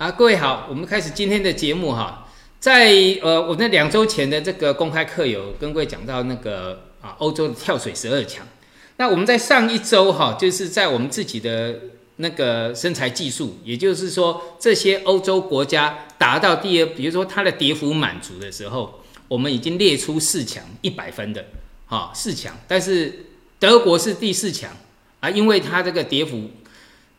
啊，各位好，我们开始今天的节目哈。在呃，我那两周前的这个公开课有跟各位讲到那个啊，欧洲的跳水十二强。那我们在上一周哈，就是在我们自己的那个身材技术，也就是说这些欧洲国家达到第二，比如说它的跌幅满足的时候，我们已经列出四强一百分的哈四强，但是德国是第四强啊，因为它这个跌幅，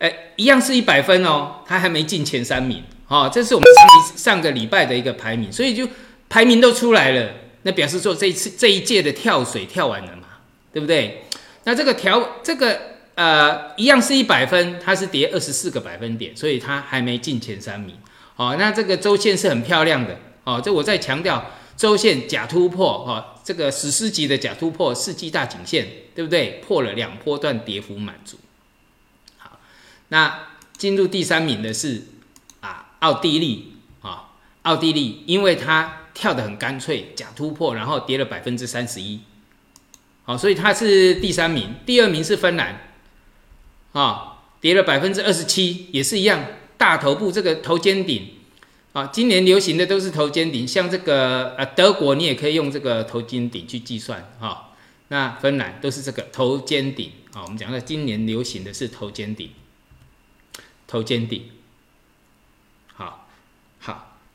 哎，一样是一百分哦，他还没进前三名。哦，这是我们上上个礼拜的一个排名，所以就排名都出来了，那表示说这一次这一届的跳水跳完了嘛，对不对？那这个调这个呃一样是一百分，它是跌二十四个百分点，所以它还没进前三名。哦，那这个周线是很漂亮的。哦，这我再强调，周线假突破，哈，这个史诗级的假突破，世纪大颈线，对不对？破了两波段跌幅满足。那进入第三名的是啊。奥地利啊，奥地利，因为它跳得很干脆，假突破，然后跌了百分之三十一，好，所以它是第三名。第二名是芬兰，啊，跌了百分之二十七，也是一样，大头部这个头肩顶，啊，今年流行的都是头肩顶，像这个呃德国，你也可以用这个头肩顶去计算，哈，那芬兰都是这个头肩顶，啊，我们讲的今年流行的是头肩顶，头肩顶。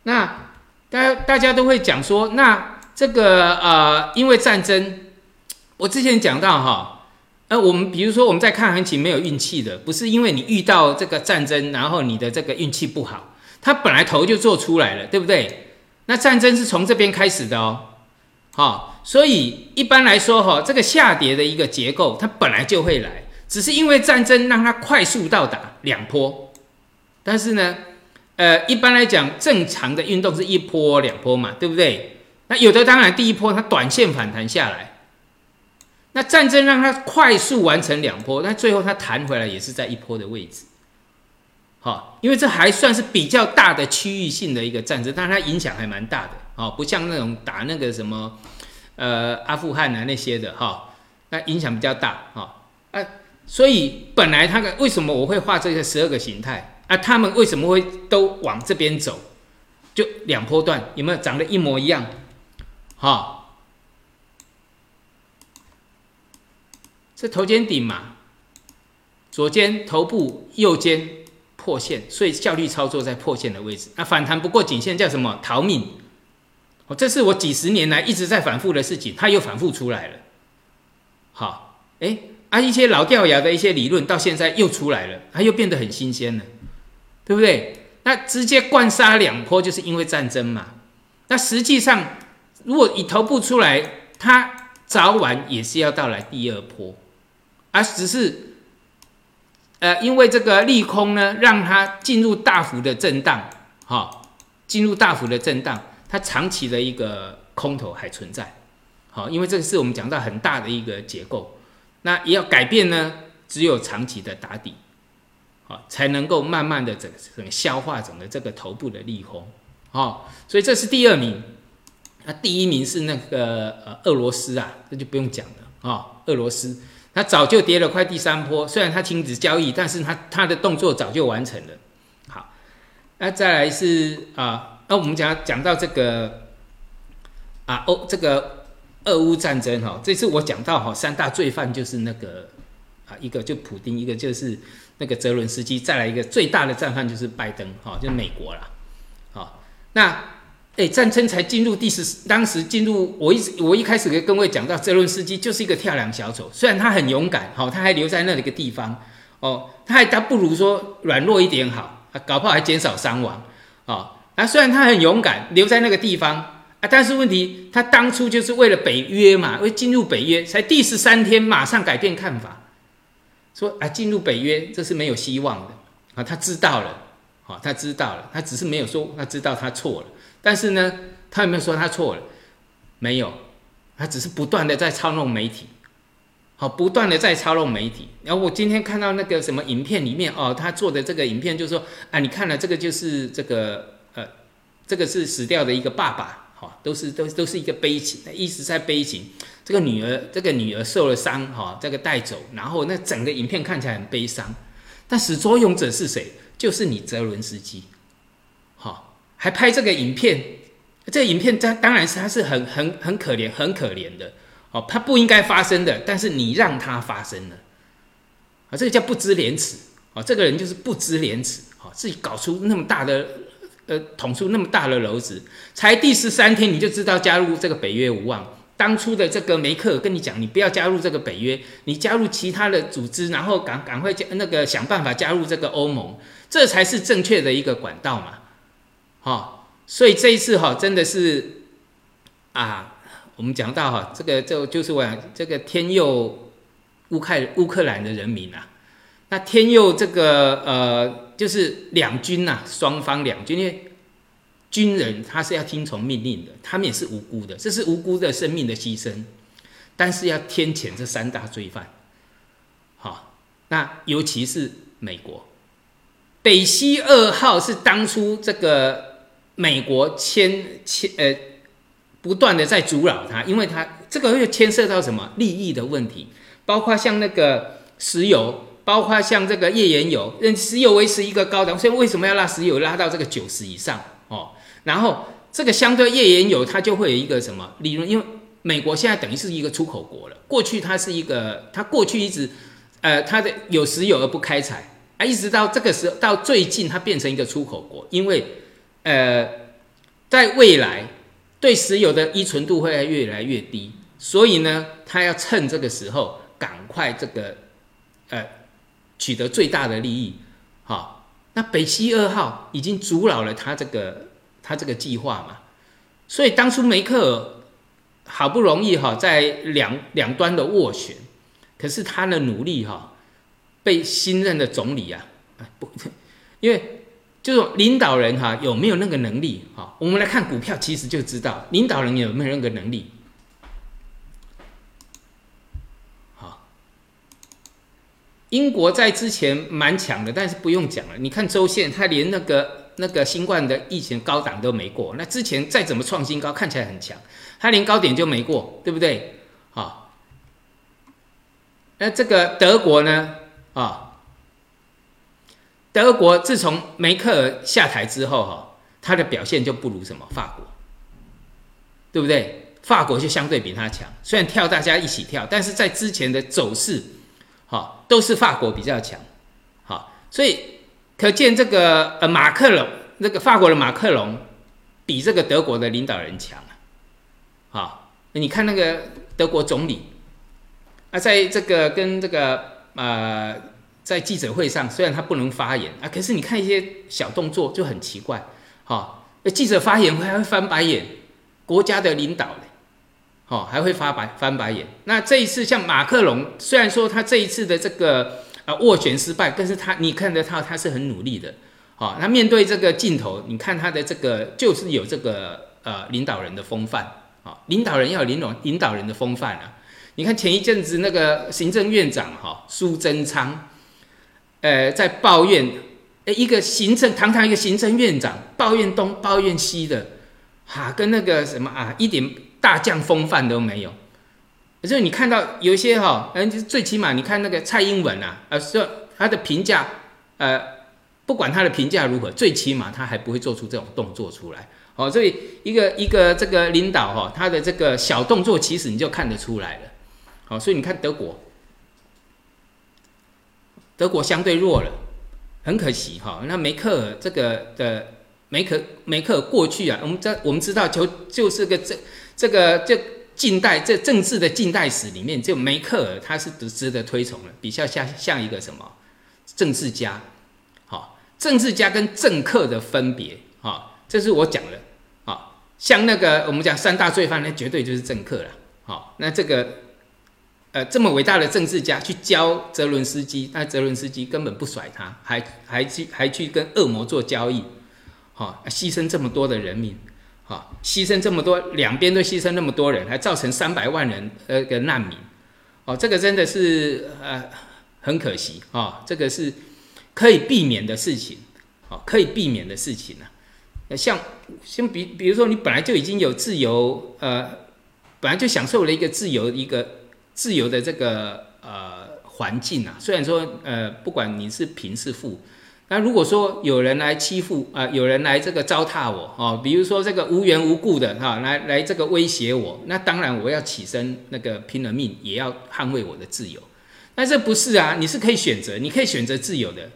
那大家大家都会讲说，那这个呃，因为战争，我之前讲到哈，呃，我们比如说我们在看行情没有运气的，不是因为你遇到这个战争，然后你的这个运气不好，它本来头就做出来了，对不对？那战争是从这边开始的哦，好，所以一般来说哈，这个下跌的一个结构，它本来就会来，只是因为战争让它快速到达两波，但是呢。呃，一般来讲，正常的运动是一波两波嘛，对不对？那有的当然第一波它短线反弹下来，那战争让它快速完成两波，那最后它弹回来也是在一波的位置，好，因为这还算是比较大的区域性的一个战争，但它影响还蛮大的，哦，不像那种打那个什么，呃，阿富汗啊那些的哈，那影响比较大，哈，啊，所以本来它的为什么我会画这个十二个形态？啊，他们为什么会都往这边走？就两波段有没有长得一模一样？哈，这头肩顶嘛，左肩头部，右肩破线，所以效率操作在破线的位置。那反弹不过颈线叫什么？逃命！哦，这是我几十年来一直在反复的事情，它又反复出来了。好，哎，啊，一些老掉牙的一些理论到现在又出来了，它又变得很新鲜了。对不对？那直接灌杀两波，就是因为战争嘛。那实际上，如果以头部出来，它早晚也是要到来第二波，而只是，呃，因为这个利空呢，让它进入大幅的震荡，哈，进入大幅的震荡，它长期的一个空头还存在，好，因为这个是我们讲到很大的一个结构，那也要改变呢，只有长期的打底。啊，才能够慢慢的整整消化整个这个头部的利空，哦，所以这是第二名，那第一名是那个呃俄罗斯啊，这就不用讲了啊，俄罗斯它早就跌了快第三波，虽然它停止交易，但是它它的动作早就完成了。好，那再来是啊，那我们讲讲到这个啊欧这个俄乌战争哈，这次我讲到哈三大罪犯就是那个啊一个就普丁，一个就是。那个泽伦斯基，再来一个最大的战犯就是拜登，哈，就是美国了，好，那哎，战争才进入第十，当时进入，我一直我一开始跟各位讲到，泽伦斯基就是一个跳梁小丑，虽然他很勇敢，好，他还留在那里个地方，哦，他还他不如说软弱一点好，搞不好还减少伤亡，哦，啊，虽然他很勇敢，留在那个地方啊，但是问题他当初就是为了北约嘛，为进入北约，才第十三天马上改变看法。说啊，进入北约这是没有希望的啊！他知道了，好，他知道了，他只是没有说他知道他错了。但是呢，他有没有说他错了？没有，他只是不断的在操弄媒体，好，不断的在操弄媒体。然后我今天看到那个什么影片里面哦，他做的这个影片就是说啊，你看了这个就是这个呃，这个是死掉的一个爸爸，好，都是都都是一个悲情，一直在悲情。这个女儿，这个女儿受了伤，哈，这个带走，然后那整个影片看起来很悲伤，但始作俑者是谁？就是你泽伦斯基，哈还拍这个影片，这个影片当当然是他是很很很可怜很可怜的哦，他不应该发生的，但是你让他发生了，啊，这个叫不知廉耻哦，这个人就是不知廉耻哦，自己搞出那么大的呃捅出那么大的篓子，才第十三天你就知道加入这个北约无望。当初的这个梅克跟你讲，你不要加入这个北约，你加入其他的组织，然后赶赶快加那个想办法加入这个欧盟，这才是正确的一个管道嘛，哈，所以这一次哈真的是啊，我们讲到哈这个就就是我讲这个天佑乌克乌克兰的人民啊，那天佑这个呃就是两军呐，双方两军因为。军人他是要听从命令的，他们也是无辜的，这是无辜的生命的牺牲，但是要天谴这三大罪犯。好，那尤其是美国北溪二号是当初这个美国牵牵呃不断的在阻扰他，因为他这个会牵涉到什么利益的问题，包括像那个石油，包括像这个页岩油，石油维持一个高档，所以为什么要拉石油拉到这个九十以上？哦。然后这个相对页岩油，它就会有一个什么利润？因为美国现在等于是一个出口国了。过去它是一个，它过去一直，呃，它的有石油而不开采啊，一直到这个时候，到最近它变成一个出口国。因为，呃，在未来对石油的依存度会越来越低，所以呢，它要趁这个时候赶快这个，呃，取得最大的利益。好，那北溪二号已经阻扰了它这个。他这个计划嘛，所以当初梅克尔好不容易哈在两两端的斡旋，可是他的努力哈被新任的总理啊不，因为就是领导人哈有没有那个能力哈？我们来看股票，其实就知道领导人有没有那个能力。好，英国在之前蛮强的，但是不用讲了，你看周线，他连那个。那个新冠的疫情高档都没过，那之前再怎么创新高，看起来很强，它连高点就没过，对不对？好，那这个德国呢？啊，德国自从梅克尔下台之后，哈，它的表现就不如什么法国，对不对？法国就相对比它强，虽然跳大家一起跳，但是在之前的走势，哈，都是法国比较强，好，所以。可见这个呃马克龙，那个法国的马克龙，比这个德国的领导人强啊！好，你看那个德国总理啊，在这个跟这个呃在记者会上，虽然他不能发言啊，可是你看一些小动作就很奇怪。好，记者发言还会翻白眼，国家的领导好还会发白翻白眼。那这一次像马克龙，虽然说他这一次的这个。啊，斡旋失败，但是他你看得到他是很努力的，好，他面对这个镜头，你看他的这个就是有这个呃领导人的风范，啊，领导人要有领导领导人的风范啊，你看前一阵子那个行政院长哈苏贞昌，呃，在抱怨，哎，一个行政堂堂一个行政院长抱怨东抱怨西的，哈，跟那个什么啊，一点大将风范都没有。就是你看到有一些哈，嗯，最起码你看那个蔡英文啊，呃，说他的评价，呃，不管他的评价如何，最起码他还不会做出这种动作出来。哦，所以一个一个这个领导哈，他的这个小动作其实你就看得出来了。好，所以你看德国，德国相对弱了，很可惜哈。那梅克尔这个的梅克梅克尔过去啊，我们这我们知道就就是个这这个这。近代这政治的近代史里面，就梅克尔他是值得推崇的，比较像像一个什么政治家，好，政治家跟政客的分别，好，这是我讲的，好，像那个我们讲三大罪犯，那绝对就是政客了，好，那这个呃这么伟大的政治家去教泽伦斯基，那泽伦斯基根本不甩他，还还去还去跟恶魔做交易，好，牺牲这么多的人民。好，牺牲这么多，两边都牺牲那么多人，还造成三百万人呃个难民，哦，这个真的是呃很可惜啊，这个是可以避免的事情，哦，可以避免的事情呢。像像比比如说你本来就已经有自由，呃，本来就享受了一个自由一个自由的这个呃环境啊，虽然说呃不管你是贫是富，那如果说有人来欺负啊，有人来这个糟蹋我哦，比如说这个无缘无故的哈，来来这个威胁我，那当然我要起身那个拼了命也要捍卫我的自由。但这不是啊，你是可以选择，你可以选择自由的，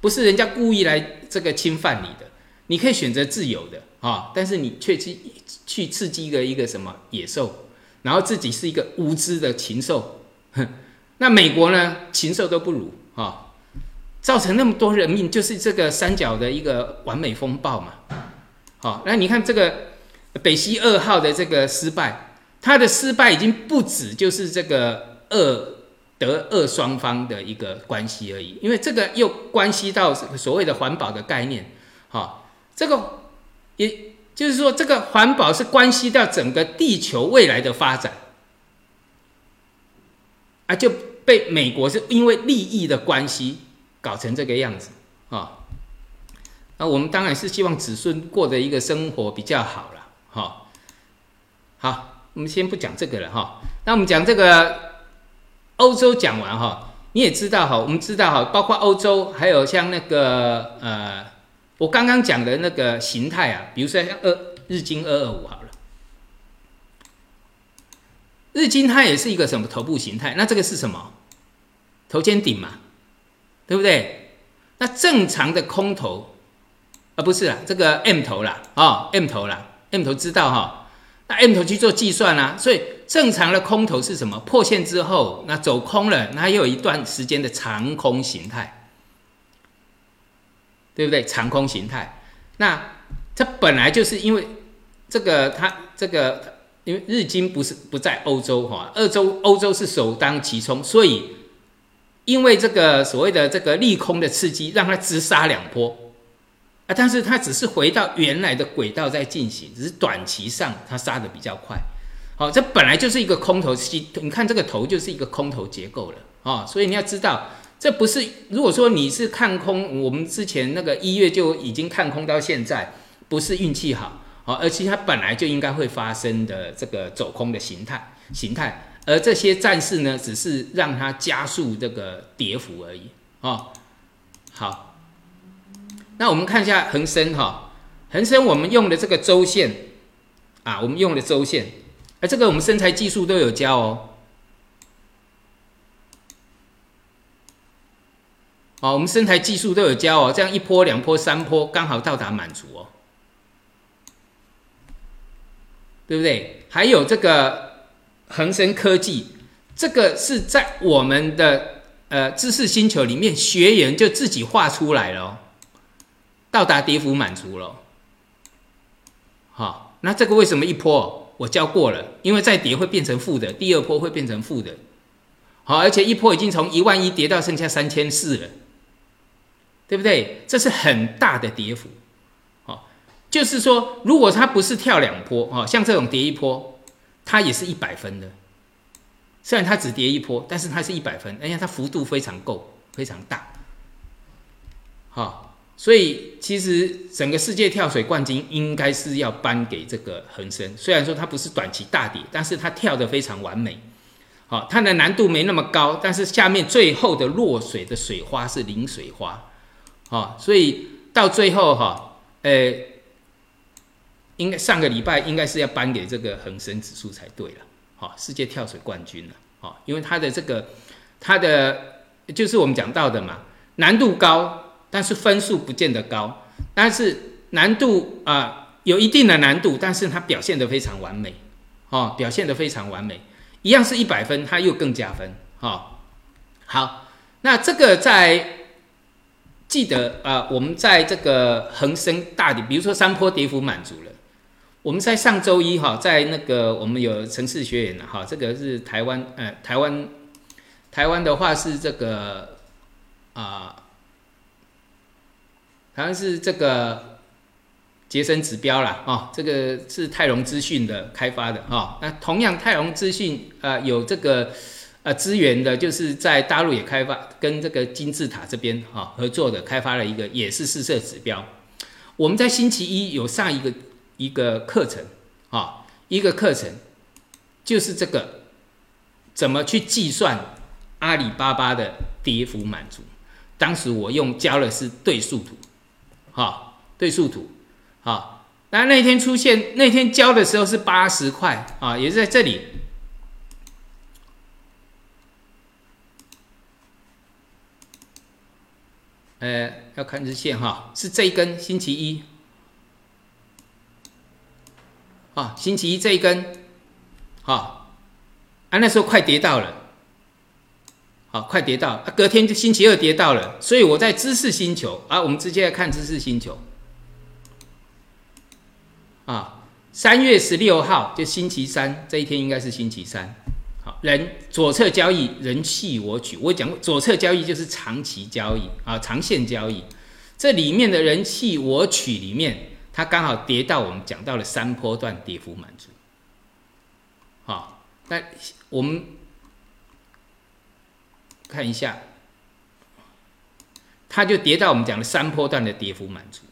不是人家故意来这个侵犯你的，你可以选择自由的啊，但是你却去去刺激一个一个什么野兽，然后自己是一个无知的禽兽，哼，那美国呢，禽兽都不如啊。造成那么多人命，就是这个三角的一个完美风暴嘛。好，那你看这个北溪二号的这个失败，它的失败已经不止就是这个二德二双方的一个关系而已，因为这个又关系到所谓的环保的概念。好，这个也就是说，这个环保是关系到整个地球未来的发展啊，就被美国是因为利益的关系。搞成这个样子啊，那我们当然是希望子孙过的一个生活比较好了哈。好，我们先不讲这个了哈。那我们讲这个欧洲讲完哈，你也知道哈，我们知道哈，包括欧洲还有像那个呃，我刚刚讲的那个形态啊，比如说像二日经二二五好了，日经它也是一个什么头部形态？那这个是什么？头肩顶嘛。对不对？那正常的空头，啊不是啊，这个 M 头啦，啊 M 头啦，M 头知道哈？那 M 头去做计算啦，所以正常的空头是什么？破线之后，那走空了，那又有一段时间的长空形态，对不对？长空形态，那它本来就是因为这个，它这个因为日经不是不在欧洲哈，欧洲欧洲是首当其冲，所以。因为这个所谓的这个利空的刺激，让它直杀两波啊，但是它只是回到原来的轨道在进行，只是短期上它杀的比较快。好，这本来就是一个空头期，你看这个头就是一个空头结构了啊，所以你要知道，这不是如果说你是看空，我们之前那个一月就已经看空到现在，不是运气好，好，而且它本来就应该会发生的这个走空的形态形态。而这些战士呢，只是让它加速这个跌幅而已哦。好，那我们看一下恒生哈，恒生我们用的这个周线啊，我们用的周线，而这个我们身材技术都有教哦。哦，我们身材技术都有教哦，这样一波、两波、三波，刚好到达满足哦，对不对？还有这个。恒生科技，这个是在我们的呃知识星球里面，学员就自己画出来了，到达跌幅满足了。好，那这个为什么一波我教过了？因为再跌会变成负的，第二波会变成负的。好，而且一波已经从一万一跌到剩下三千四了，对不对？这是很大的跌幅。好，就是说，如果它不是跳两波，哦，像这种跌一波。它也是一百分的，虽然它只跌一波，但是它是一百分，而且它幅度非常够，非常大。好，所以其实整个世界跳水冠军应该是要颁给这个恒生，虽然说它不是短期大跌，但是它跳的非常完美。好，它的难度没那么高，但是下面最后的落水的水花是零水花。好，所以到最后哈，呃。应该上个礼拜应该是要颁给这个恒生指数才对了，好，世界跳水冠军了，好，因为它的这个它的就是我们讲到的嘛，难度高，但是分数不见得高，但是难度啊有一定的难度，但是它表现的非常完美，哦，表现的非常完美，一样是一百分，它又更加分，哈，好，那这个在记得啊，我们在这个恒生大底，比如说山坡跌幅满足了。我们在上周一哈，在那个我们有城市学员哈，这个是台湾呃台湾台湾的话是这个啊，好像是这个节省指标啦，哦，这个是泰隆资讯的开发的哈。那同样泰隆资讯啊有这个呃资源的，就是在大陆也开发跟这个金字塔这边哈合作的，开发了一个也是试色指标。我们在星期一有上一个。一个课程啊，一个课程就是这个怎么去计算阿里巴巴的跌幅满足。当时我用教的是对数图，哈，对数图，好，那那天出现那天交的时候是八十块啊，也是在这里。呃，要看日线哈，是这一根星期一，啊，星期一这一根，好，啊，那时候快跌到了，好，快跌到，啊，隔天就星期二跌到了，所以我在知识星球啊，我们直接来看知识星球，啊，三月十六号就星期三这一天应该是星期三。好人左侧交易，人气我取。我讲过，左侧交易就是长期交易啊，长线交易。这里面的人气我取里面，它刚好跌到我们讲到了三波段跌幅满足。好，那我们看一下，它就跌到我们讲的三波段的跌幅满足。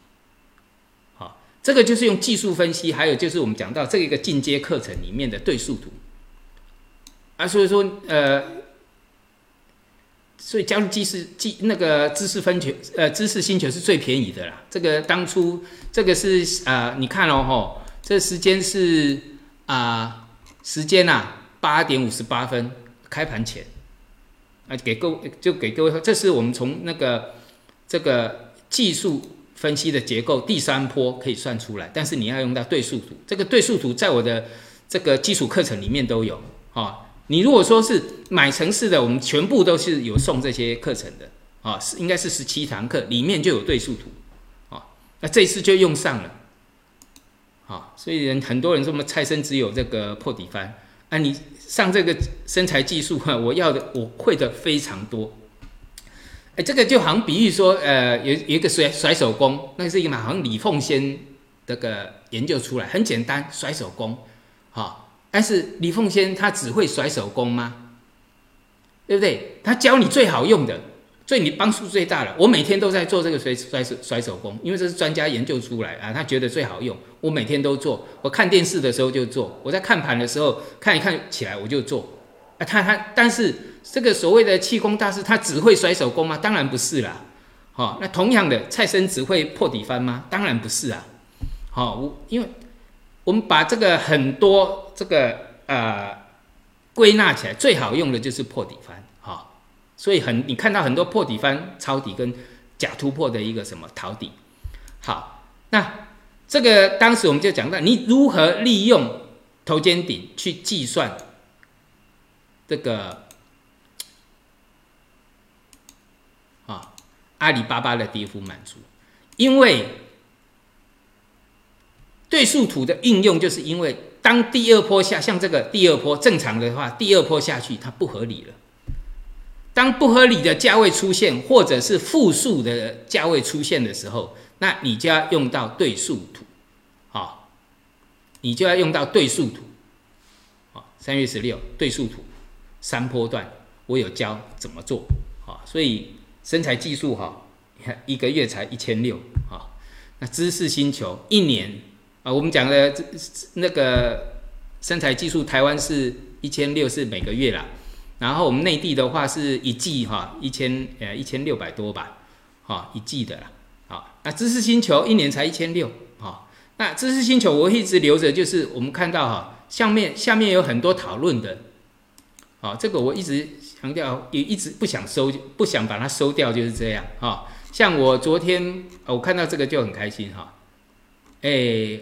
好，这个就是用技术分析，还有就是我们讲到这一个进阶课程里面的对数图。啊，所以说，呃，所以加入知识、记那个知识分球，呃，知识星球是最便宜的啦。这个当初这个是啊，你看哦，吼，这时间是啊，时间呐，八点五十八分开盘前，啊，给各就给各位，这是我们从那个这个技术分析的结构第三波可以算出来，但是你要用到对数图，这个对数图在我的这个基础课程里面都有啊。你如果说是买城市的，我们全部都是有送这些课程的啊，是应该是十七堂课，里面就有对数图啊，那这次就用上了，啊，所以人很多人说我们蔡生只有这个破底翻，啊，你上这个身材技术哈，我要的我会的非常多，哎，这个就好像比喻说，呃，有有一个甩甩手工，那是一个嘛，好像李凤仙这个研究出来，很简单，甩手工，好。但是李凤仙他只会甩手工吗？对不对？他教你最好用的，对你帮助最大的。我每天都在做这个甩甩手甩手工，因为这是专家研究出来啊，他觉得最好用。我每天都做，我看电视的时候就做，我在看盘的时候看一看起来我就做。啊，他他但是这个所谓的气功大师，他只会甩手工吗？当然不是啦。好，那同样的蔡生只会破底翻吗？当然不是啊。好，我因为。我们把这个很多这个呃归纳起来，最好用的就是破底翻，哈，所以很你看到很多破底翻、抄底跟假突破的一个什么逃底，好，那这个当时我们就讲到，你如何利用头肩顶去计算这个啊阿里巴巴的跌幅满足，因为。对数图的应用，就是因为当第二波下，像这个第二波正常的话，第二波下去它不合理了。当不合理的价位出现，或者是负数的价位出现的时候，那你就要用到对数图，好，你就要用到对数图，好，三月十六对数图三波段，我有教怎么做，啊，所以身材技术哈，你看一个月才一千六，啊，那知识星球一年。啊，我们讲的这那个生材技术，台湾是一千六是每个月啦，然后我们内地的话是一季哈，一千呃一千六百多吧，哈一季的啦，好，那知识星球一年才一千六，好，那知识星球我一直留着，就是我们看到哈，下面下面有很多讨论的，好，这个我一直强调，也一直不想收，不想把它收掉，就是这样哈，像我昨天我看到这个就很开心哈。哎，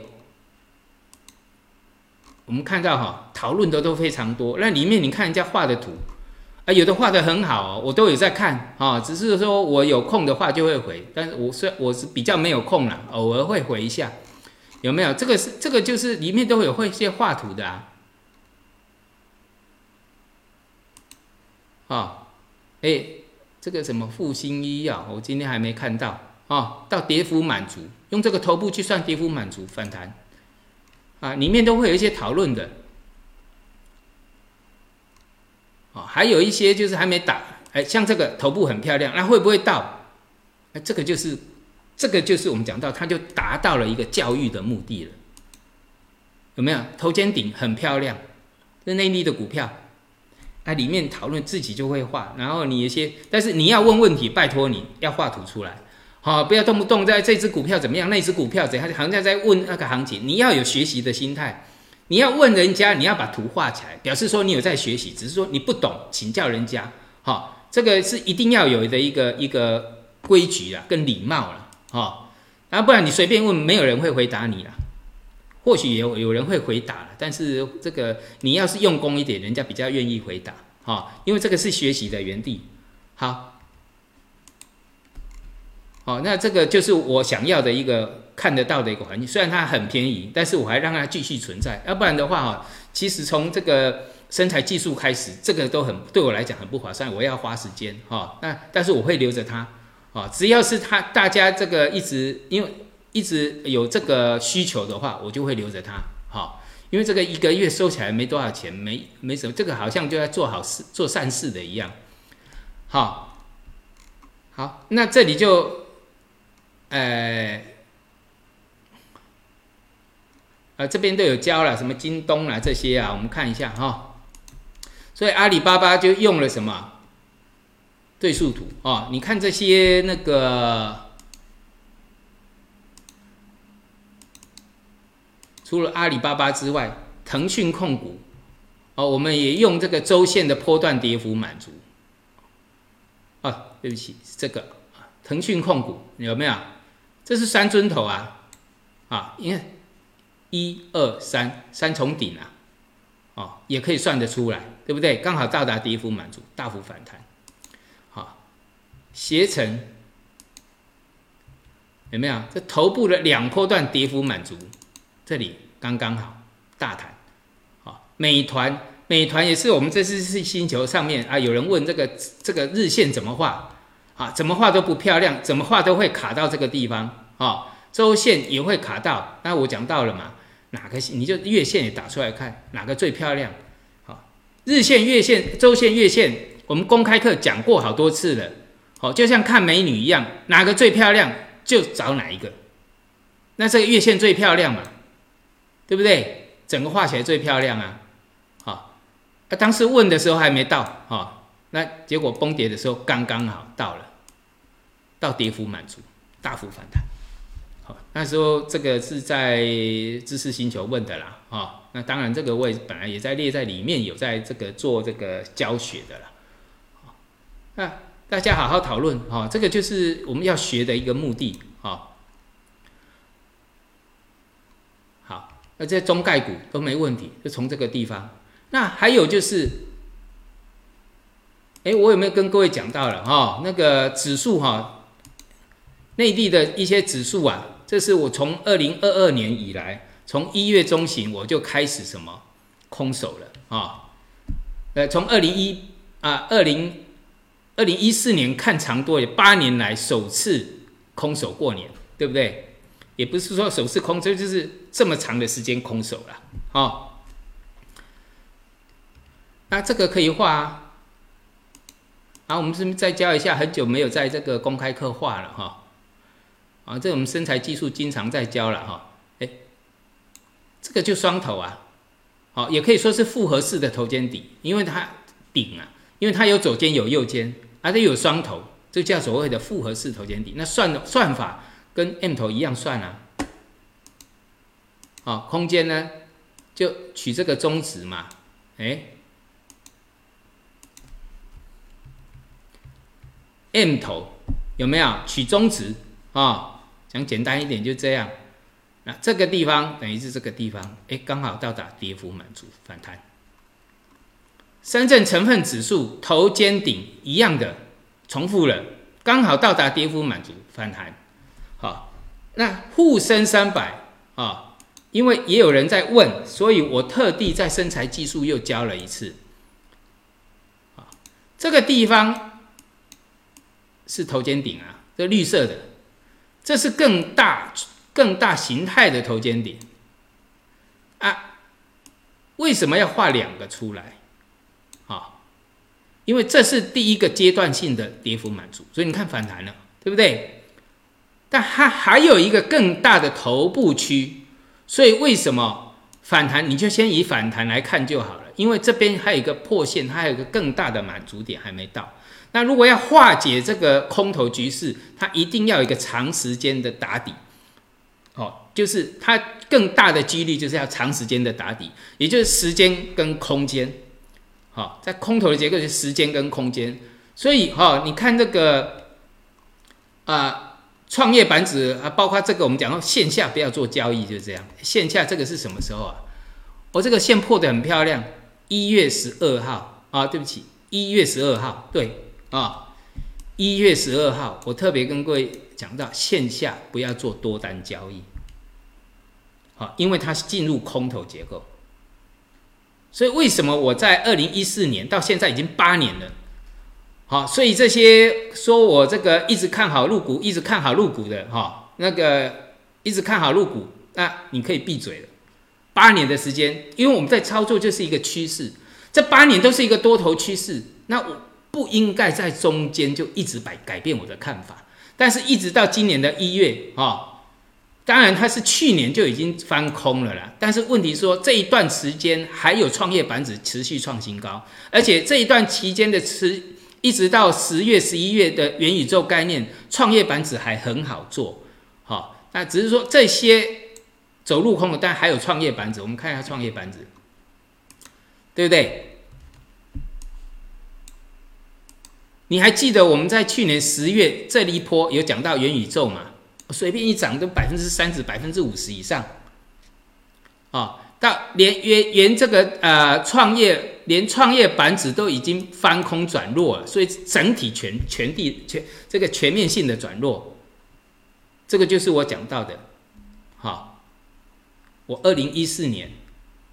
我们看到哈，讨论的都非常多。那里面你看人家画的图，啊，有的画的很好，哦我都有在看啊。只是说我有空的话就会回，但是我是我是比较没有空了，偶尔会回一下。有没有？这个是这个就是里面都有会一些画图的啊。啊，哎，这个什么复兴医药，我今天还没看到啊，到跌幅满足。用这个头部去算跌幅满足反弹，啊，里面都会有一些讨论的，哦，还有一些就是还没打，哎，像这个头部很漂亮，那会不会到？哎，这个就是，这个就是我们讲到，它就达到了一个教育的目的了，有没有？头肩顶很漂亮，是内地的股票，那，里面讨论自己就会画，然后你有些，但是你要问问题，拜托你要画图出来，好，不要动不动在这只股票怎么样，那只股票怎样，好像在问那个行情，你要有学习的心态，你要问人家，你要把图画起来，表示说你有在学习，只是说你不懂，请教人家，好，这个是一定要有的一个一个规矩啊，跟礼貌了，哈，然后不然你随便问，没有人会回答你了。或许有有人会回答了，但是这个你要是用功一点，人家比较愿意回答，哈，因为这个是学习的园地。好，哦，那这个就是我想要的一个看得到的一个环境，虽然它很便宜，但是我还让它继续存在，要不然的话，哈，其实从这个身材技术开始，这个都很对我来讲很不划算，我要花时间，哈，那但是我会留着它，啊，只要是它大家这个一直因为。一直有这个需求的话，我就会留着它，好，因为这个一个月收起来没多少钱，没没什么，这个好像就在做好事、做善事的一样，好，好，那这里就，呃，啊，这边都有教了，什么京东啊这些啊，我们看一下哈，所以阿里巴巴就用了什么对数图啊？你看这些那个。除了阿里巴巴之外，腾讯控股哦，我们也用这个周线的波段跌幅满足。哦，对不起，这个腾讯控股有没有？这是三尊头啊，啊，你看一二三三重顶啊，哦，也可以算得出来，对不对？刚好到达跌幅满足，大幅反弹。好，携程有没有？这头部的两波段跌幅满足。这里刚刚好，大谈，好，美团，美团也是我们这次是星球上面啊，有人问这个这个日线怎么画啊？怎么画都不漂亮，怎么画都会卡到这个地方啊？周线也会卡到，那我讲到了嘛？哪个线你就月线也打出来看，哪个最漂亮？好，日线、月线、周线、月线，我们公开课讲过好多次了，好，就像看美女一样，哪个最漂亮就找哪一个，那这个月线最漂亮嘛？对不对？整个画起来最漂亮啊！好，啊，当时问的时候还没到，哈，那结果崩跌的时候刚刚好到了，到跌幅满足，大幅反弹。好，那时候这个是在知识星球问的啦，啊，那当然这个我也本来也在列在里面，有在这个做这个教学的啦。那大家好好讨论，哈，这个就是我们要学的一个目的，哈。那这中概股都没问题，就从这个地方。那还有就是，哎，我有没有跟各位讲到了哈？那个指数哈，内地的一些指数啊，这是我从二零二二年以来，从一月中旬我就开始什么空手了啊？呃，从二零一啊二零二零一四年看长多也八年来首次空手过年，对不对？也不是说首次空，这就是这么长的时间空手了，哦。那这个可以画啊，好，我们是不是再教一下？很久没有在这个公开课画了哈，啊，这我们身材技术经常在教了哈，哎，这个就双头啊，好，也可以说是复合式的头肩底，因为它顶啊，因为它有左肩有右肩，而且有双头，这叫所谓的复合式头肩底。那算算法。跟 M 头一样算啊，好，空间呢就取这个中值嘛，哎，M 头有没有取中值啊？讲简单一点就这样，那这个地方等于是这个地方，哎，刚好到达跌幅满足反弹。深圳成分指数头肩顶一样的重复了，刚好到达跌幅满足反弹。好，那沪深三百啊，因为也有人在问，所以我特地在身材技术又教了一次。啊，这个地方是头肩顶啊，这绿色的，这是更大、更大形态的头肩顶啊。为什么要画两个出来？啊，因为这是第一个阶段性的跌幅满足，所以你看反弹了，对不对？但它还有一个更大的头部区，所以为什么反弹？你就先以反弹来看就好了，因为这边还有一个破线，它还有一个更大的满足点还没到。那如果要化解这个空头局势，它一定要有一个长时间的打底，哦，就是它更大的几率就是要长时间的打底，也就是时间跟空间，好，在空头的结构是时间跟空间，所以哈，你看这个啊，创业板指啊，包括这个我们讲到线下不要做交易，就这样，线下这个是什么时候啊？我这个线破的很漂亮，一月十二号。啊，对不起，一月十二号，对。啊，一月十二号，我特别跟各位讲到线下不要做多单交易，好，因为它是进入空头结构，所以为什么我在二零一四年到现在已经八年了，好，所以这些说我这个一直看好入股，一直看好入股的哈，那个一直看好入股，那你可以闭嘴了。八年的时间，因为我们在操作就是一个趋势，这八年都是一个多头趋势，那我。不应该在中间就一直改改变我的看法，但是一直到今年的一月啊，当然它是去年就已经翻空了啦。但是问题说这一段时间还有创业板指持续创新高，而且这一段期间的持一直到十月十一月的元宇宙概念创业板指还很好做，好，那只是说这些走路空的，但还有创业板指，我们看一下创业板指，对不对？你还记得我们在去年十月这一波有讲到元宇宙嘛？随便一涨都百分之三十、百分之五十以上，啊，到连原原这个呃创业连创业板指都已经翻空转弱了，所以整体全全地全这个全面性的转弱，这个就是我讲到的，好，我二零一四年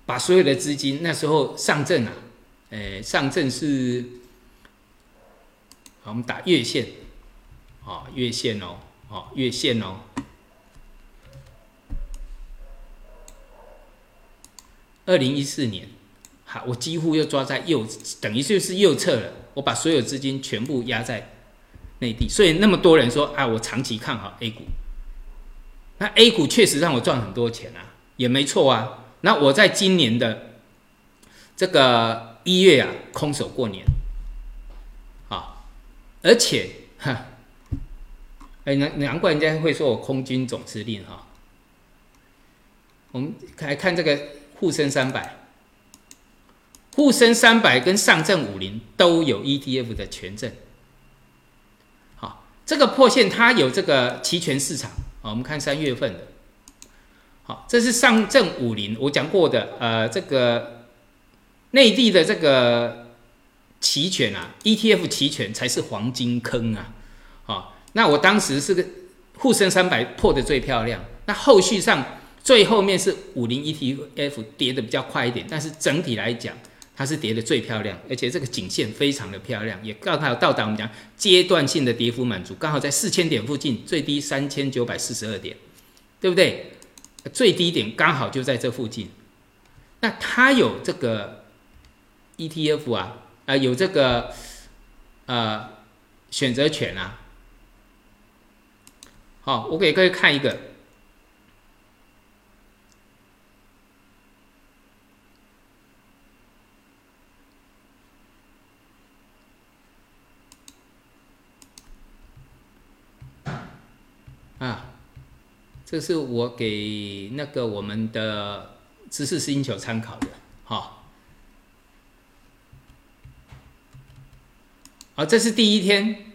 把所有的资金那时候上证啊，诶上证是。我们打月线，啊，月线哦，啊，月线哦。二零一四年，好，我几乎又抓在右，等于就是右侧了。我把所有资金全部压在内地，所以那么多人说啊，我长期看好 A 股。那 A 股确实让我赚很多钱啊，也没错啊。那我在今年的这个一月啊，空手过年。而且，哈，哎，难难怪人家会说我空军总司令哈。我们来看这个沪深三百，沪深三百跟上证五零都有 ETF 的权证。好，这个破线它有这个期权市场啊。我们看三月份的，好，这是上证五零，我讲过的，呃，这个内地的这个。期权啊，ETF 期权才是黄金坑啊！好，那我当时是个沪深三百破的最漂亮，那后续上最后面是五零 ETF 跌的比较快一点，但是整体来讲它是跌的最漂亮，而且这个颈线非常的漂亮，也刚好到达我们讲阶段性的跌幅满足，刚好在四千点附近，最低三千九百四十二点，对不对？最低点刚好就在这附近，那它有这个 ETF 啊。啊，有这个呃选择权啊。好，我给各位看一个啊，这是我给那个我们的知识星球参考的，好。好，这是第一天，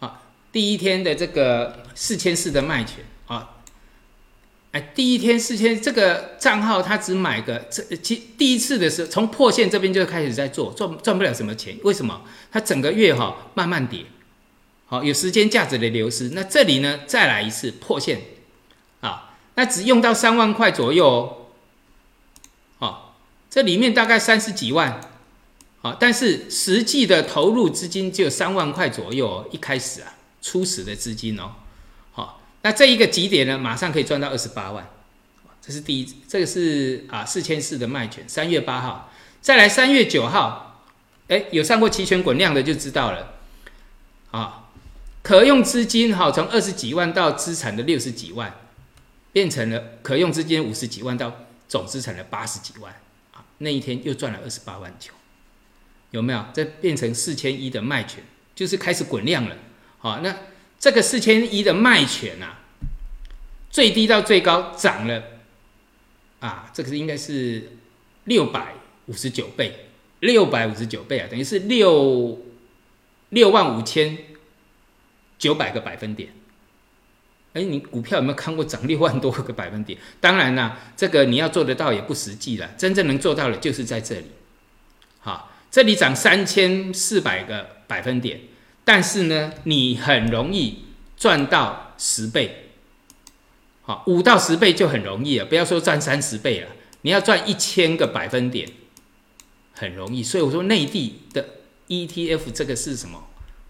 啊，第一天的这个四千四的卖权啊，哎，第一天四千这个账号他只买个这其第一次的时候，从破线这边就开始在做，赚赚不了什么钱，为什么？他整个月哈慢慢跌，好，有时间价值的流失。那这里呢，再来一次破线，啊，那只用到三万块左右哦，这里面大概三十几万。啊，但是实际的投入资金只有三万块左右哦，一开始啊，初始的资金哦，好，那这一个极点呢，马上可以赚到二十八万，这是第一，这个是啊四千四的卖权，三月八号，再来三月九号，哎，有上过期权滚量的就知道了，啊，可用资金哈，从二十几万到资产的六十几万，变成了可用资金五十几万到总资产的八十几万。啊那一天又赚了二十八万九，有没有？这变成四千一的卖权，就是开始滚量了。好，那这个四千一的卖权啊，最低到最高涨了啊，这个是应该是六百五十九倍，六百五十九倍啊，等于是六六万五千九百个百分点。哎，你股票有没有看过涨六万多个百分点？当然啦，这个你要做得到也不实际了。真正能做到的，就是在这里。好，这里涨三千四百个百分点，但是呢，你很容易赚到十倍。好，五到十倍就很容易了，不要说赚三十倍了，你要赚一千个百分点，很容易。所以我说，内地的 ETF 这个是什么？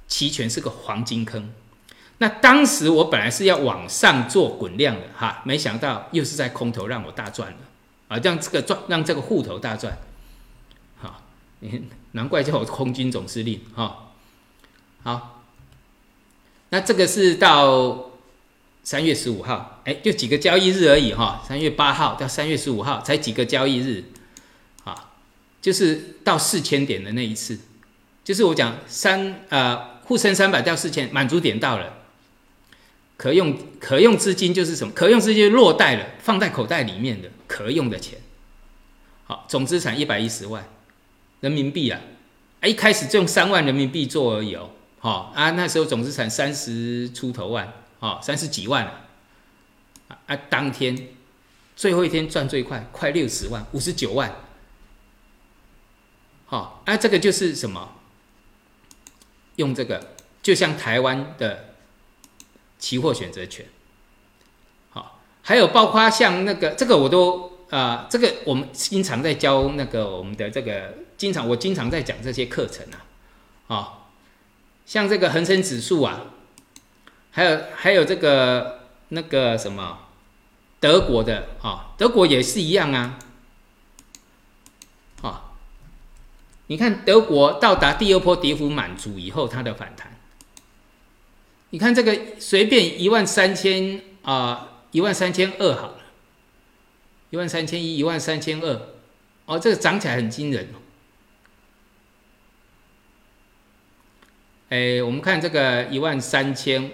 期权是个黄金坑。那当时我本来是要往上做滚量的哈，没想到又是在空头让我大赚了啊，让这个赚让这个户头大赚，难怪叫我空军总司令哈。好，那这个是到三月十五号，哎，就几个交易日而已哈，三月八号到三月十五号才几个交易日，啊，就是到四千点的那一次，就是我讲三呃沪深三百到四千满足点到了。可用可用资金就是什么？可用资金落袋了，放在口袋里面的可用的钱。好，总资产一百一十万人民币啊！一开始就用三万人民币做而已哦。好啊，那时候总资产三十出头万，好三十几万啊。啊，当天最后一天赚最快，快六十万，五十九万。好，啊，这个就是什么？用这个，就像台湾的。期货选择权，好，还有包括像那个这个我都啊，这个我们经常在教那个我们的这个，经常我经常在讲这些课程啊，啊，像这个恒生指数啊，还有还有这个那个什么德国的啊，德国也是一样啊，啊，你看德国到达第二波跌幅满足以后，它的反弹。你看这个随便一万三千啊，一万三千二好，一万三千一，一万三千二，哦，这个涨起来很惊人哦。哎，我们看这个一万三千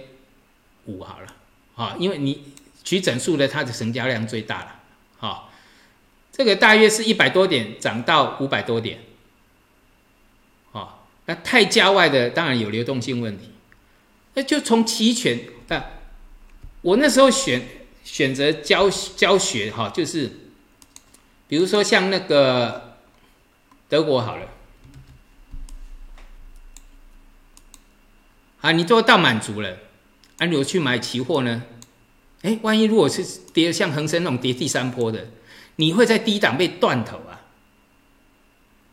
五好了，啊，因为你取整数的，它的成交量最大了，好，这个大约是一百多点涨到五百多点，啊，那太价外的当然有流动性问题。那就从期权啊，我那时候选选择教教学哈，就是比如说像那个德国好了，啊，你做到满足了，啊，你去买期货呢？哎，万一如果是跌像恒生那种跌第三波的，你会在低档被断头啊。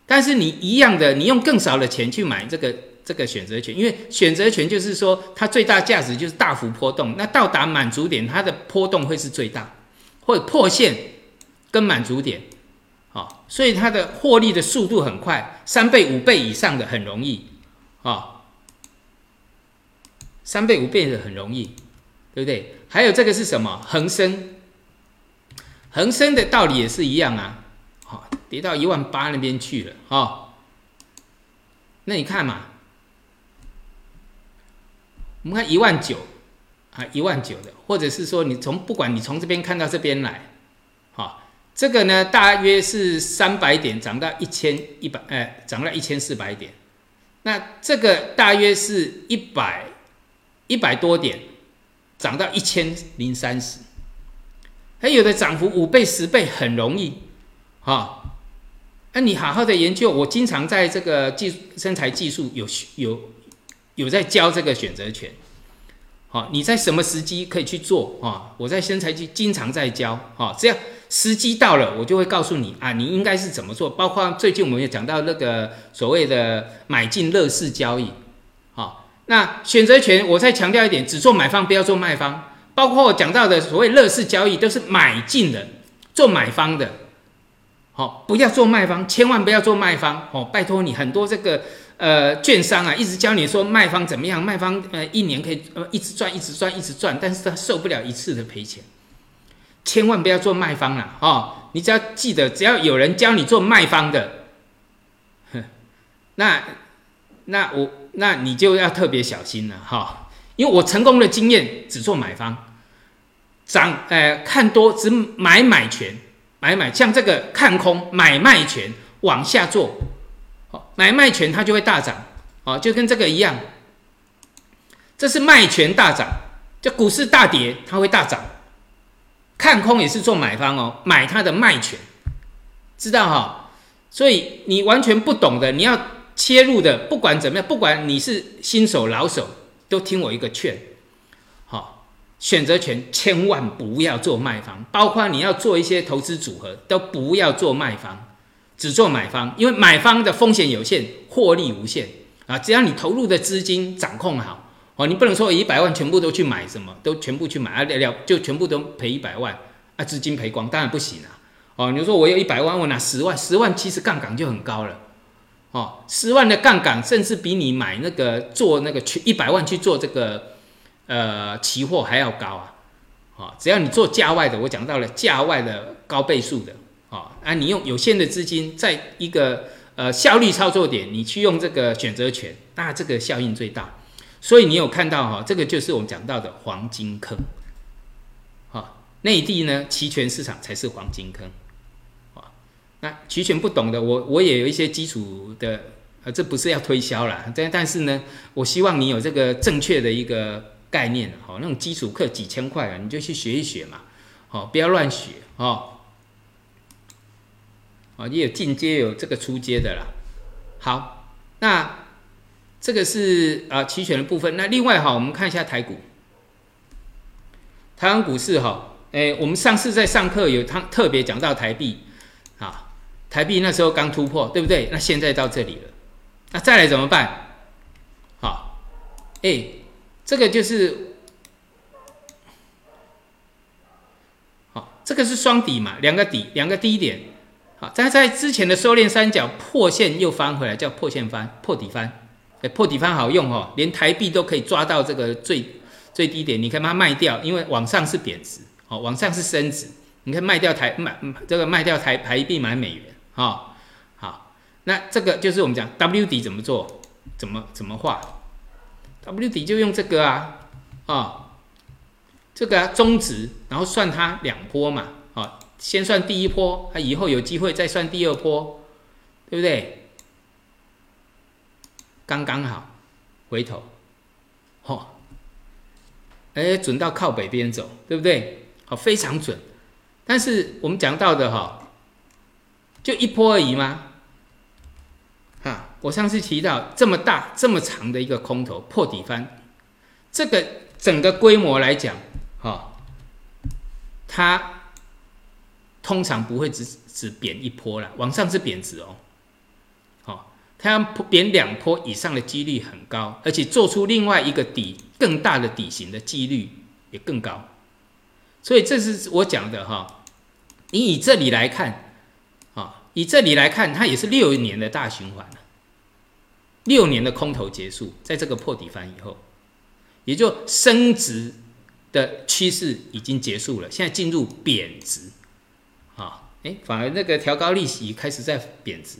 但是你一样的，你用更少的钱去买这个。这个选择权，因为选择权就是说，它最大价值就是大幅波动。那到达满足点，它的波动会是最大，或者破线跟满足点，好，所以它的获利的速度很快，三倍、五倍以上的很容易，啊，三倍、五倍的很容易，对不对？还有这个是什么？恒生，恒生的道理也是一样啊，好，跌到一万八那边去了，哈，那你看嘛。我们看一万九，啊，一万九的，或者是说你从不管你从这边看到这边来，好，这个呢大约是三百点涨到一千一百，哎，涨到一千四百点，那这个大约是一百一百多点涨到一千零三十，还有的涨幅五倍十倍很容易，哈，那你好好的研究，我经常在这个技身材技术有有。有在教这个选择权，好，你在什么时机可以去做啊？我在生财局经常在教，好，这样时机到了，我就会告诉你啊，你应该是怎么做。包括最近我们也讲到那个所谓的买进乐视交易，好，那选择权我再强调一点，只做买方，不要做卖方。包括我讲到的所谓乐视交易，都是买进的，做买方的，好，不要做卖方，千万不要做卖方，哦，拜托你，很多这个。呃，券商啊，一直教你说卖方怎么样，卖方呃一年可以呃一直赚，一直赚，一直赚，但是他受不了一次的赔钱，千万不要做卖方了哈！你只要记得，只要有人教你做卖方的，那那我那你就要特别小心了哈，因为我成功的经验只做买方，涨呃看多只买买权，买买像这个看空买卖权往下做，买卖权它就会大涨，哦，就跟这个一样，这是卖权大涨，就股市大跌它会大涨。看空也是做买方哦，买它的卖权，知道哈？所以你完全不懂的，你要切入的，不管怎么样，不管你是新手老手，都听我一个劝，好，选择权千万不要做卖方，包括你要做一些投资组合，都不要做卖方，只做买方，因为买方的风险有限，获利无限啊！只要你投入的资金掌控好。哦，你不能说一百万全部都去买什么，都全部去买啊了了，就全部都赔一百万啊，资金赔光，当然不行啊。哦，你说我有一百万，我拿十万，十万其实杠杆就很高了。哦，十万的杠杆甚至比你买那个做那个去一百万去做这个呃期货还要高啊。哦，只要你做价外的，我讲到了价外的高倍数的，啊，啊，你用有限的资金在一个呃效率操作点，你去用这个选择权，那这个效应最大。所以你有看到哈，这个就是我们讲到的黄金坑，好，内地呢期权市场才是黄金坑，啊，那期权不懂的，我我也有一些基础的，呃，这不是要推销啦，但但是呢，我希望你有这个正确的一个概念，好，那种基础课几千块啊，你就去学一学嘛，好，不要乱学，哦，哦，也有进阶有这个出阶的啦，好，那。这个是啊期权的部分。那另外哈，我们看一下台股，台湾股市哈，哎，我们上次在上课有他特别讲到台币啊，台币那时候刚突破，对不对？那现在到这里了，那再来怎么办？好，哎，这个就是好，这个是双底嘛，两个底，两个低点，好，在在之前的收敛三角破线又翻回来，叫破线翻，破底翻。哎，破底翻好用哦，连台币都可以抓到这个最最低点，你可以把它卖掉，因为往上是贬值，哦，往上是升值，你可以卖掉台卖这个卖掉台台币买美元，哈，好，那这个就是我们讲 W 底怎么做，怎么怎么画，W 底就用这个啊，啊，这个中值，然后算它两波嘛，啊，先算第一波，它以后有机会再算第二波，对不对？刚刚好，回头，嚯，哎，准到靠北边走，对不对？好，非常准。但是我们讲到的哈，就一波而已吗？哈，我上次提到这么大、这么长的一个空头破底翻，这个整个规模来讲，哈，它通常不会只只贬一波了，往上是贬值哦。好它要贬两波以上的几率很高，而且做出另外一个底更大的底型的几率也更高，所以这是我讲的哈。你以这里来看，啊，以这里来看，它也是六年的大循环了，六年的空头结束，在这个破底翻以后，也就升值的趋势已经结束了，现在进入贬值，哎，反而那个调高利息开始在贬值，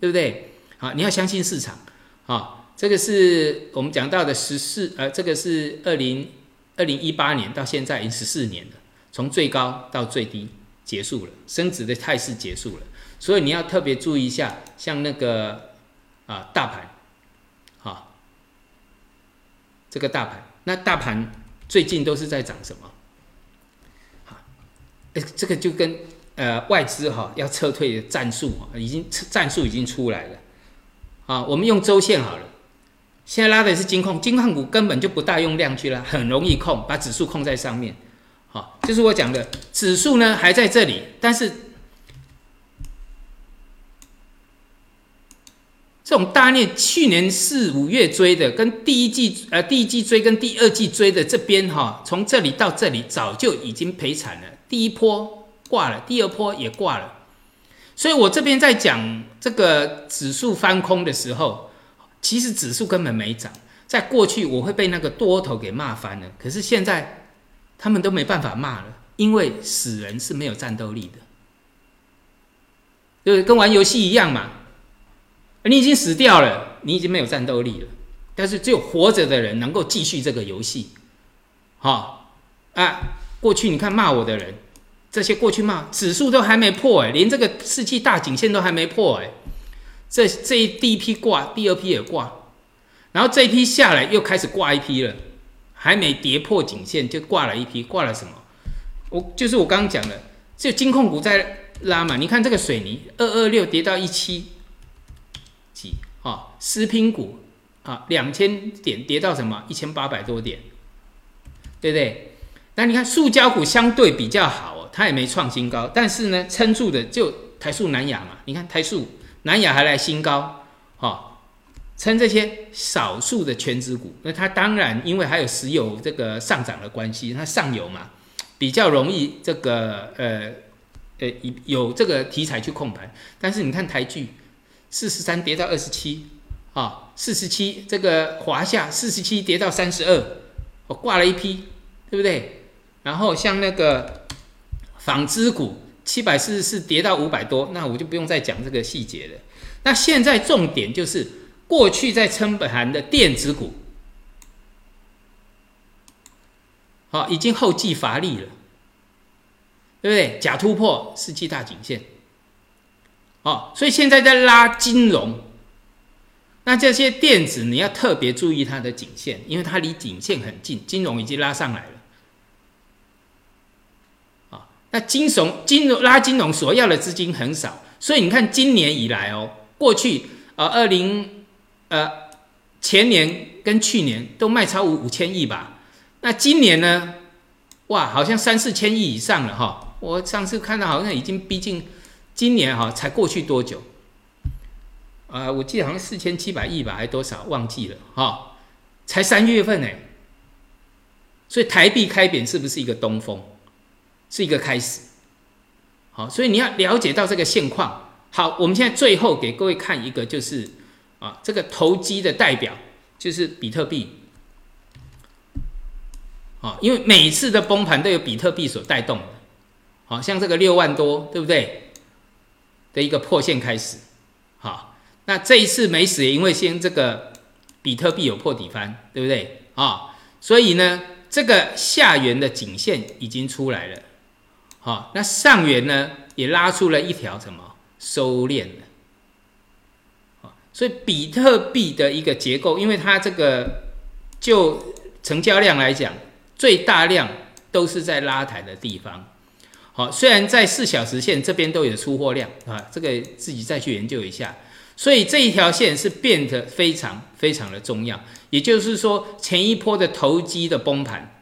对不对？好，你要相信市场。好，这个是我们讲到的十四，呃，这个是二零二零一八年到现在已经十四年了，从最高到最低结束了，升值的态势结束了。所以你要特别注意一下，像那个啊大盘，好，这个大盘，那大盘最近都是在涨什么？好，哎，这个就跟呃外资哈要撤退的战术，已经战术已经出来了。啊，我们用周线好了。现在拉的是金控，金控股根本就不大用量去拉，很容易控，把指数控在上面。好，就是我讲的，指数呢还在这里，但是这种大念去年四五月追的，跟第一季呃第一季追跟第二季追的这边哈，从这里到这里早就已经赔惨了。第一波挂了，第二波也挂了。所以我这边在讲这个指数翻空的时候，其实指数根本没涨。在过去我会被那个多头给骂翻了，可是现在他们都没办法骂了，因为死人是没有战斗力的。就是跟玩游戏一样嘛。你已经死掉了，你已经没有战斗力了。但是只有活着的人能够继续这个游戏。好啊，过去你看骂我的人，这些过去骂指数都还没破哎，连这个世纪大颈线都还没破哎。这这第一批挂，第二批也挂，然后这一批下来又开始挂一批了，还没跌破颈线就挂了一批，挂了什么？我就是我刚刚讲的，这金控股在拉嘛。你看这个水泥二二六跌到一七几啊，食品股啊两千点跌到什么一千八百多点，对不对？那你看塑胶股相对比较好，它也没创新高，但是呢撑住的就台塑、南亚嘛。你看台塑、南亚还来新高，哈，撑这些少数的全指股，那它当然因为还有石油这个上涨的关系，它上游嘛。比较容易这个呃呃有这个题材去控盘，但是你看台剧四十三跌到二十七啊，四十七这个华夏四十七跌到三十二，我挂了一批，对不对？然后像那个纺织股七百四十四跌到五百多，那我就不用再讲这个细节了。那现在重点就是过去在撑盘的电子股。好，已经后继乏力了，对不对？假突破世纪大颈线，哦，所以现在在拉金融，那这些电子你要特别注意它的颈线，因为它离颈线很近，金融已经拉上来了，那金融金融拉金融所要的资金很少，所以你看今年以来哦，过去呃二零呃前年跟去年都卖超五五千亿吧。那今年呢？哇，好像三四千亿以上了哈！我上次看到好像已经逼近，今年哈才过去多久？啊，我记得好像四千七百亿吧，还多少忘记了哈？才三月份呢，所以台币开贬是不是一个东风？是一个开始。好，所以你要了解到这个现况。好，我们现在最后给各位看一个，就是啊，这个投机的代表就是比特币。啊，因为每次的崩盘都有比特币所带动的，好像这个六万多，对不对？的一个破线开始，好，那这一次没死，因为先这个比特币有破底翻，对不对？啊，所以呢，这个下缘的颈线已经出来了，好，那上缘呢也拉出了一条什么收敛的，啊，所以比特币的一个结构，因为它这个就成交量来讲。最大量都是在拉抬的地方，好，虽然在四小时线这边都有出货量啊，这个自己再去研究一下。所以这一条线是变得非常非常的重要，也就是说前一波的投机的崩盘，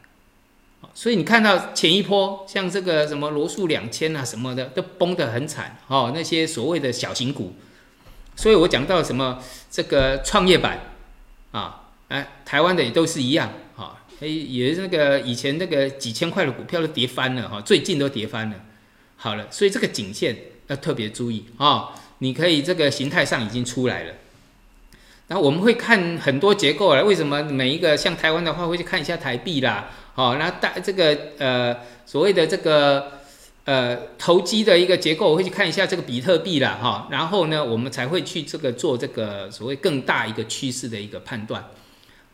所以你看到前一波像这个什么罗素两千啊什么的都崩得很惨哦，那些所谓的小型股，所以我讲到什么这个创业板啊，哎，台湾的也都是一样。哎，也是那个以前那个几千块的股票都跌翻了哈，最近都跌翻了。好了，所以这个颈线要特别注意啊。你可以这个形态上已经出来了。然后我们会看很多结构了，为什么每一个像台湾的话会去看一下台币啦？好，那大这个呃所谓的这个呃投机的一个结构，我会去看一下这个比特币啦哈。然后呢，我们才会去这个做这个所谓更大一个趋势的一个判断。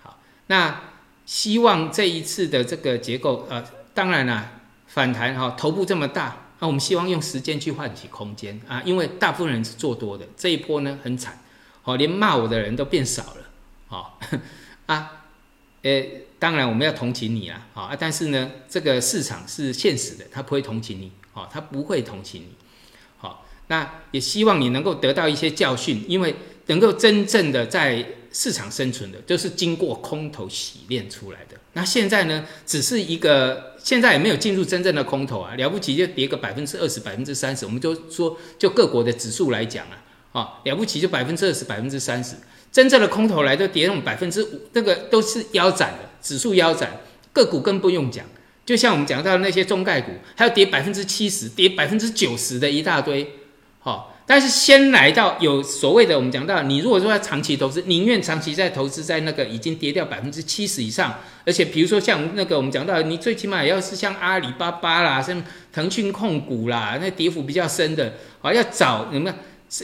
好，那。希望这一次的这个结构，呃，当然啦，反弹哈，头部这么大，那我们希望用时间去换取空间啊，因为大部分人是做多的，这一波呢很惨，好，连骂我的人都变少了，好 啊，呃，当然我们要同情你啊，好啊，但是呢，这个市场是现实的，他不会同情你，好，他不会同情你，好，那也希望你能够得到一些教训，因为能够真正的在。市场生存的，就是经过空头洗练出来的。那现在呢，只是一个，现在也没有进入真正的空头啊，了不起就跌个百分之二十、百分之三十。我们就说，就各国的指数来讲啊，啊，了不起就百分之二十、百分之三十。真正的空头来都跌那种百分之五，那个都是腰斩的，指数腰斩，个股更不用讲。就像我们讲到那些中概股，还要跌百分之七十、跌百分之九十的一大堆，好，但是先来到有所谓的，我们讲到，你如果说要长期投资，宁愿长期在投资在那个已经跌掉百分之七十以上，而且比如说像那个我们讲到，你最起码也要是像阿里巴巴啦，像腾讯控股啦，那跌幅比较深的，啊，要找什么？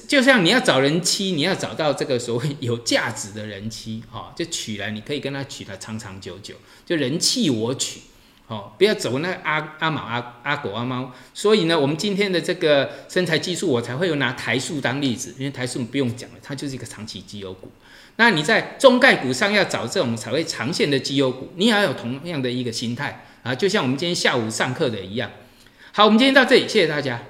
就像你要找人妻，你要找到这个所谓有价值的人妻，哈，就娶来，你可以跟他娶的长长久久，就人弃我娶。哦，不要走那阿阿毛阿阿狗阿猫，所以呢，我们今天的这个身材技术，我才会有拿台塑当例子，因为台塑不用讲了，它就是一个长期绩优股。那你在中概股上要找这种才会长线的绩优股，你也要有同样的一个心态啊，就像我们今天下午上课的一样。好，我们今天到这里，谢谢大家。